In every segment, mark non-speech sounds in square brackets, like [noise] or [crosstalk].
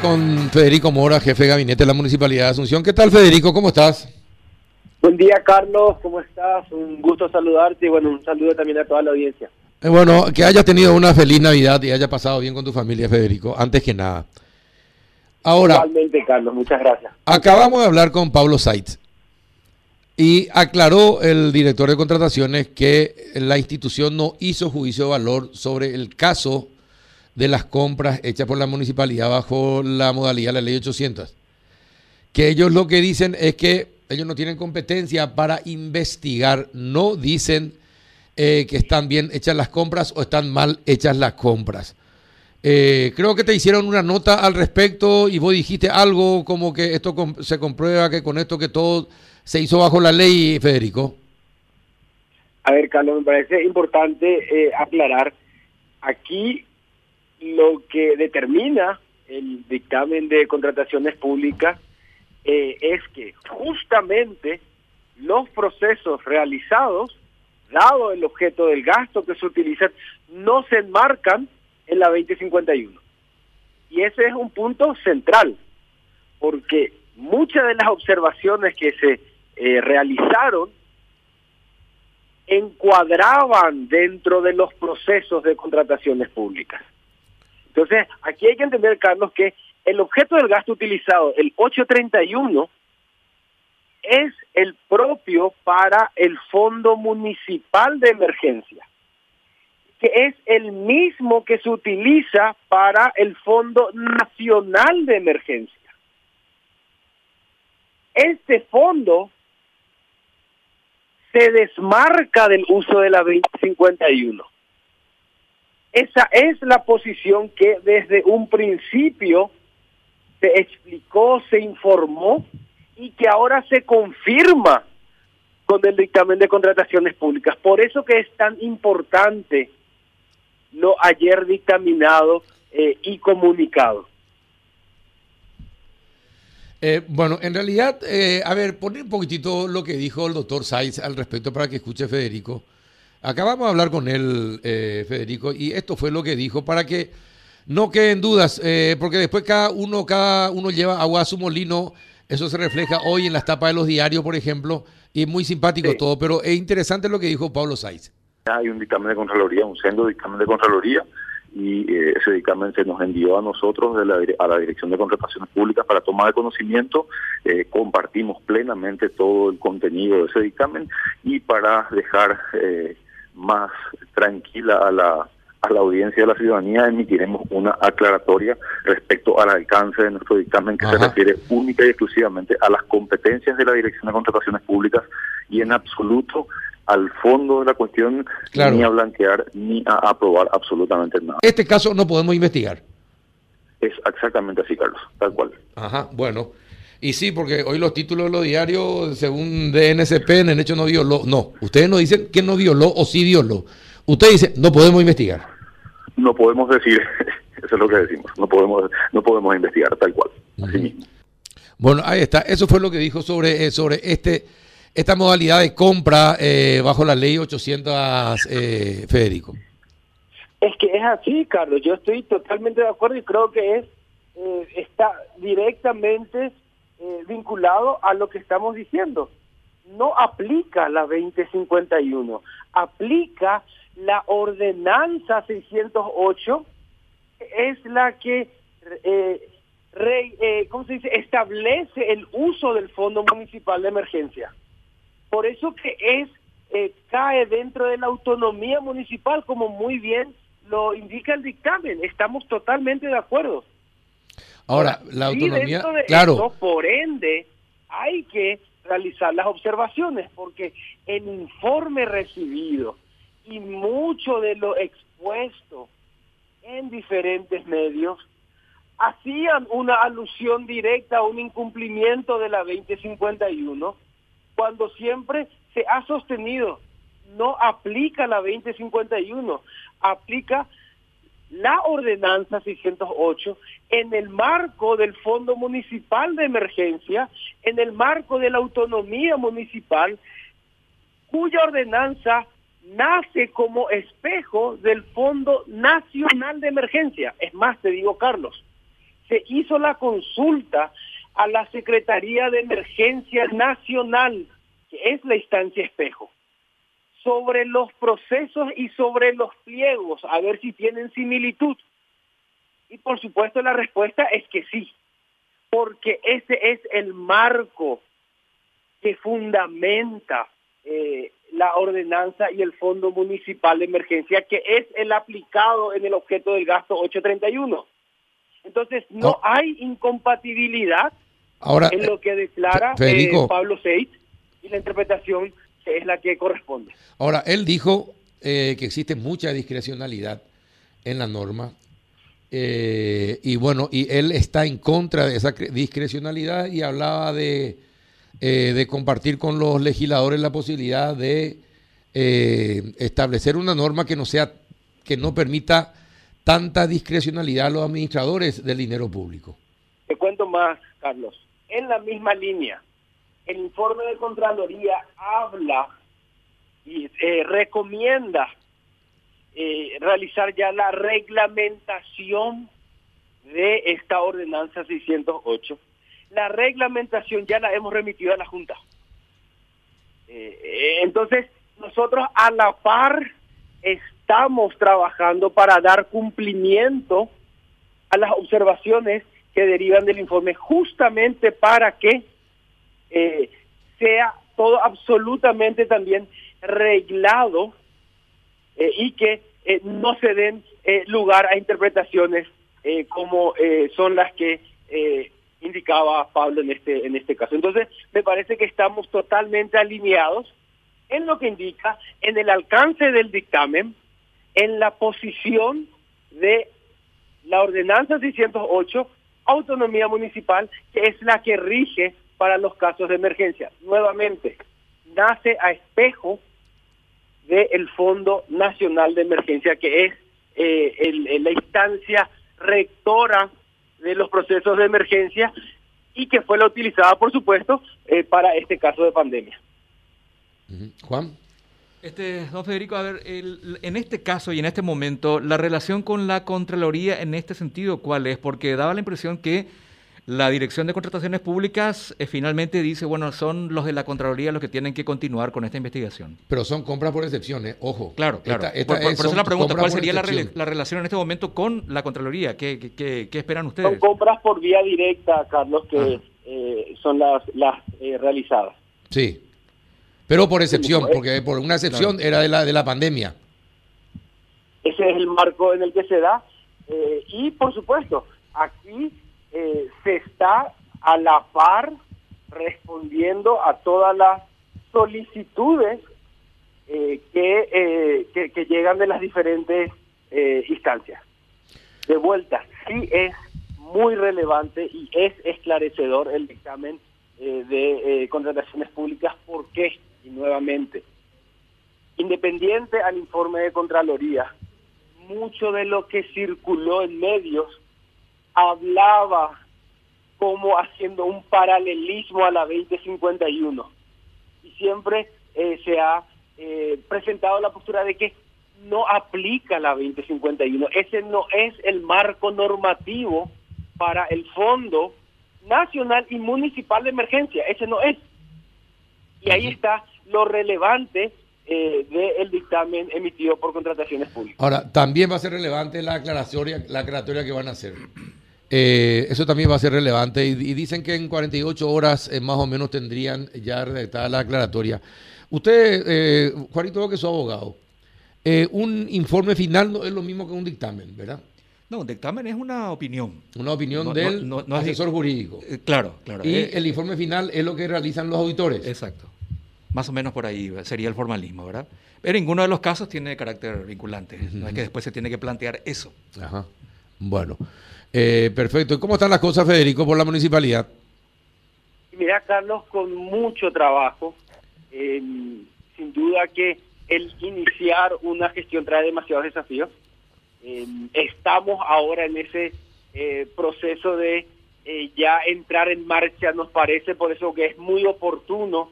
con Federico Mora, jefe de gabinete de la Municipalidad de Asunción. ¿Qué tal, Federico? ¿Cómo estás? Buen día, Carlos. ¿Cómo estás? Un gusto saludarte y bueno, un saludo también a toda la audiencia. Eh, bueno, que hayas tenido una feliz Navidad y haya pasado bien con tu familia, Federico, antes que nada. Ahora, Igualmente, Carlos, muchas gracias. acabamos de hablar con Pablo Saitz y aclaró el director de contrataciones que la institución no hizo juicio de valor sobre el caso de las compras hechas por la municipalidad bajo la modalidad de la ley 800. Que ellos lo que dicen es que ellos no tienen competencia para investigar, no dicen eh, que están bien hechas las compras o están mal hechas las compras. Eh, creo que te hicieron una nota al respecto y vos dijiste algo como que esto se comprueba que con esto que todo se hizo bajo la ley, Federico. A ver, Carlos, me parece importante eh, aclarar aquí lo que determina el dictamen de contrataciones públicas eh, es que justamente los procesos realizados, dado el objeto del gasto que se utiliza, no se enmarcan en la 2051. Y ese es un punto central, porque muchas de las observaciones que se eh, realizaron encuadraban dentro de los procesos de contrataciones públicas. Entonces, aquí hay que entender, Carlos, que el objeto del gasto utilizado, el 831, es el propio para el Fondo Municipal de Emergencia, que es el mismo que se utiliza para el Fondo Nacional de Emergencia. Este fondo se desmarca del uso de la 2051. Esa es la posición que desde un principio se explicó, se informó y que ahora se confirma con el dictamen de contrataciones públicas. Por eso que es tan importante lo ayer dictaminado eh, y comunicado. Eh, bueno, en realidad, eh, a ver, poner un poquitito lo que dijo el doctor Saiz al respecto para que escuche Federico. Acabamos de hablar con él, eh, Federico, y esto fue lo que dijo para que no queden dudas, eh, porque después cada uno, cada uno lleva agua a su molino. Eso se refleja hoy en las tapas de los diarios, por ejemplo, y es muy simpático Sí. todo, pero es interesante lo que dijo Pablo Saiz. Hay un dictamen de Contraloría, un sendo dictamen de Contraloría, y eh, ese dictamen se nos envió a nosotros de la, a la Dirección de Contrataciones Públicas para toma de conocimiento. Eh, compartimos plenamente todo el contenido de ese dictamen y para dejar eh, más tranquila a la, a la audiencia de la ciudadanía emitiremos una aclaratoria respecto al alcance de nuestro dictamen que se refiere única y exclusivamente a las competencias de la Dirección de Contrataciones Públicas y en absoluto al fondo de la cuestión Claro. ni a blanquear ni a aprobar absolutamente nada. Este caso no podemos investigar. Es exactamente así, Carlos, tal cual. Ajá, bueno. Y sí, porque hoy los títulos de los diarios, según DNSP, en el hecho no violó. No, ustedes no dicen que no violó o sí violó. Usted dice, no podemos investigar. No podemos decir, [laughs] eso es lo que decimos, no podemos no podemos investigar tal cual, así mismo. Bueno, ahí está. Eso fue lo que dijo sobre, eh, sobre este esta modalidad de compra eh, bajo la ley 800, eh, Federico. Es que es así, Carlos. Yo estoy totalmente de acuerdo y creo que es eh, está directamente eh, vinculado a lo que estamos diciendo. No aplica la 2051, aplica la ordenanza 608, es la que eh, re- eh, ¿cómo se dice? establece el uso del Fondo Municipal de Emergencia. Por eso que es eh, cae dentro de la autonomía municipal, como muy bien lo indica el dictamen. Estamos totalmente de acuerdo. Ahora, la autonomía, de claro, por ende, hay que realizar las observaciones, porque el informe recibido y mucho de lo expuesto en diferentes medios hacían una alusión directa a un incumplimiento de la 2051, cuando siempre se ha sostenido no aplica la 2051, aplica la ordenanza 608 en el marco del Fondo Municipal de Emergencia, en el marco de la autonomía municipal, cuya ordenanza nace como espejo del Fondo Nacional de Emergencia. Es más, te digo, Carlos, se hizo la consulta a la Secretaría de Emergencia Nacional, que es la instancia espejo, sobre los procesos y sobre los pliegos, a ver si tienen similitud. Y por supuesto la respuesta es que sí, porque ese es el marco que fundamenta eh, la ordenanza y el Fondo Municipal de Emergencia, que es el aplicado en el objeto del gasto 831. Entonces, no, hay incompatibilidad en lo que declara eh, Pablo Seit y la interpretación es la que corresponde. Ahora, él dijo eh, que existe mucha discrecionalidad en la norma. Eh, y bueno, y él está en contra de esa discrecionalidad y hablaba de, de compartir con los legisladores la posibilidad de establecer una norma que no sea, que no permita tanta discrecionalidad a los administradores del dinero público? Te cuento más, Carlos. En la misma línea, el informe de Contraloría habla y eh, recomienda eh, realizar ya la reglamentación de esta ordenanza 608. La reglamentación ya la hemos remitido a la Junta. Eh, entonces, nosotros a la par estamos trabajando para dar cumplimiento a las observaciones que derivan del informe, justamente para que eh, sea todo absolutamente también reglado eh, y que eh, no se den lugar a interpretaciones como son las que indicaba Pablo en este en este caso. Entonces, me parece que estamos totalmente alineados en lo que indica en el alcance del dictamen en la posición de la ordenanza 608, autonomía municipal, que es la que rige para los casos de emergencia. Nuevamente, nace a espejo del Fondo Nacional de Emergencia, que es eh, la instancia rectora de los procesos de emergencia y que fue la utilizada, por supuesto, eh, para este caso de pandemia. Juan. Este, don Federico, a ver, en este caso y en este momento, la relación con la Contraloría en este sentido, ¿cuál es? Porque daba la impresión que la Dirección de Contrataciones Públicas eh, finalmente dice, bueno, son los de la Contraloría los que tienen que continuar con esta investigación. Pero son compras por excepciones, ojo. Claro, claro. por, eso la pregunta, ¿cuál sería la, relación en este momento con la Contraloría? ¿Qué, qué, qué, esperan ustedes? Son compras por vía directa, Carlos, que ah. eh, son las, las eh, realizadas. Sí. Pero por excepción, porque por una excepción era de la, de la pandemia. Ese es el marco en el que se da. Eh, y por supuesto, aquí eh, se está a la par respondiendo a todas las solicitudes eh, que, que, llegan de las diferentes instancias. De vuelta, sí es muy relevante y es esclarecedor el dictamen de contrataciones públicas. ¿Por qué? y nuevamente, independiente al informe de Contraloría, mucho de lo que circuló en medios hablaba como haciendo un paralelismo a la 2051. Y siempre eh, se ha eh, presentado la postura de que no aplica la 2051. Ese no es el marco normativo para el Fondo Nacional y Municipal de Emergencia. Ese no es. Y ahí está lo relevante eh, del dictamen emitido por contrataciones públicas. Ahora, también va a ser relevante la aclaratoria, la aclaratoria que van a hacer. Eh, eso también va a ser relevante y, dicen que en 48 horas eh, más o menos tendrían ya redactada la aclaratoria. Usted, eh, Juanito, que es abogado, un informe final no es lo mismo que un dictamen, ¿verdad? No, un dictamen es una opinión. Una opinión del asesor jurídico. claro, claro. Y el informe final es lo que realizan los auditores. Exacto. Más o menos por ahí sería el formalismo, ¿verdad? Pero ninguno de los casos tiene carácter vinculante. No es que después se tiene que plantear eso. Ajá. Bueno, eh, perfecto. ¿Y cómo están las cosas, Federico, por la municipalidad? Mira, Carlos, con mucho trabajo. sin duda que el iniciar una gestión trae demasiados desafíos. estamos ahora en ese eh, proceso de eh, ya entrar en marcha, nos parece, por eso que es muy oportuno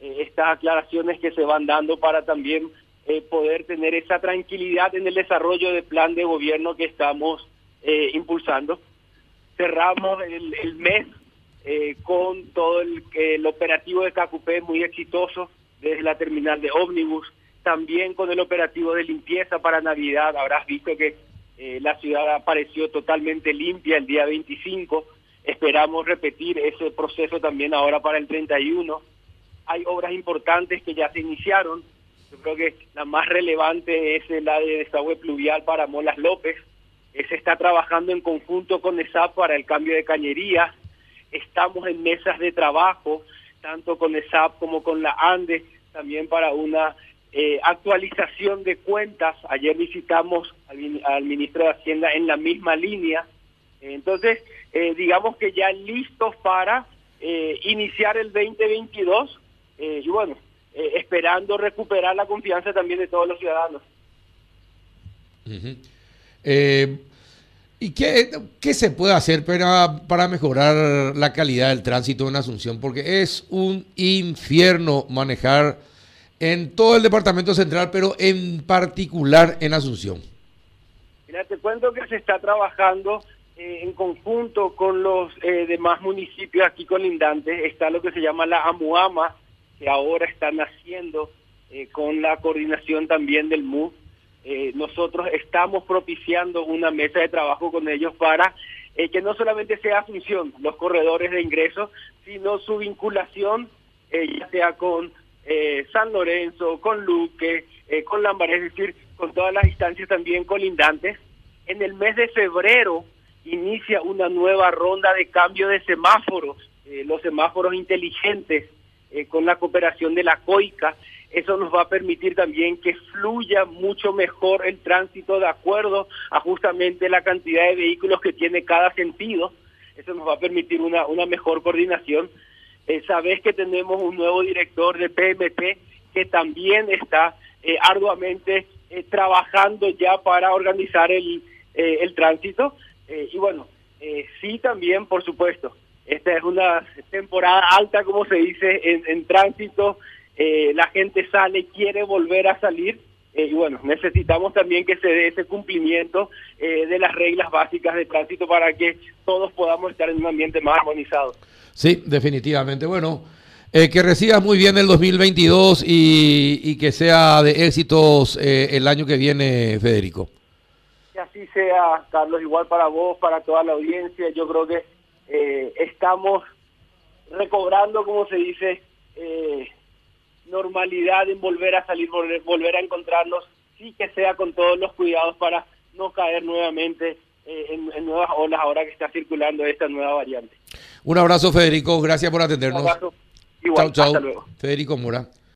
eh, estas aclaraciones que se van dando para también eh, poder tener esa tranquilidad en el desarrollo del plan de gobierno que estamos eh, impulsando. cerramos el, mes eh, con todo el, el, operativo de KQP muy exitoso desde la terminal de ómnibus, también con el operativo de limpieza para Navidad. Habrás visto que eh, la ciudad apareció totalmente limpia el día 25. Esperamos repetir ese proceso también ahora para el 31. Hay obras importantes que ya se iniciaron. Yo creo que la más relevante es la de desagüe pluvial para Molas López. Se está trabajando en conjunto con ESAP para el cambio de cañería. Estamos en mesas de trabajo, tanto con ESAP como con la ANDE, también para una eh, actualización de cuentas. Ayer visitamos al, ministro de Hacienda en la misma línea. Entonces, eh, digamos que ya listos para eh, iniciar el 2022 y bueno, esperando recuperar la confianza también de todos los ciudadanos. ¿Y qué, qué, se puede hacer para, para mejorar la calidad del tránsito en Asunción? Porque es un infierno manejar en todo el departamento central, pero en particular en Asunción. Mira, te cuento que se está trabajando eh, en conjunto con los eh, demás municipios aquí colindantes. Está lo que se llama la AMUAMA, que ahora están haciendo eh, con la coordinación también del MU. Nosotros estamos propiciando una mesa de trabajo con ellos para que no solamente sea Asunción, los corredores de ingreso, sino su vinculación, ya sea con eh, San Lorenzo, con Luque, eh, con Lambaré, es decir, con todas las instancias también colindantes. En el mes de febrero inicia una nueva ronda de cambio de semáforos, eh, los semáforos inteligentes, con la cooperación de la COICA. Eso nos va a permitir también que fluya mucho mejor el tránsito de acuerdo a justamente la cantidad de vehículos que tiene cada sentido. Eso nos va a permitir una, una mejor coordinación eh, sabes que tenemos un nuevo director de PMP que también está eh, arduamente eh, trabajando ya para organizar el, el tránsito. y bueno, sí también, por supuesto, esta es una temporada alta, como se dice, en tránsito. La gente sale, quiere volver a salir. y bueno, necesitamos también que se dé ese cumplimiento de las reglas básicas de tránsito para que todos podamos estar en un ambiente más armonizado. Sí, definitivamente. Bueno, eh, que recibas muy bien el 2022 y, y que sea de éxitos eh, el año que viene, Federico. Que así sea, Carlos, igual para vos, para toda la audiencia. Yo creo que eh, estamos recobrando, como se dice, normalidad en volver a salir, volver, volver a encontrarnos, sí que sea con todos los cuidados para no caer nuevamente eh, en, nuevas olas ahora que está circulando esta nueva variante. Un abrazo, Federico. Gracias por atendernos. Un abrazo. Igual, chau, chau. Federico Mora.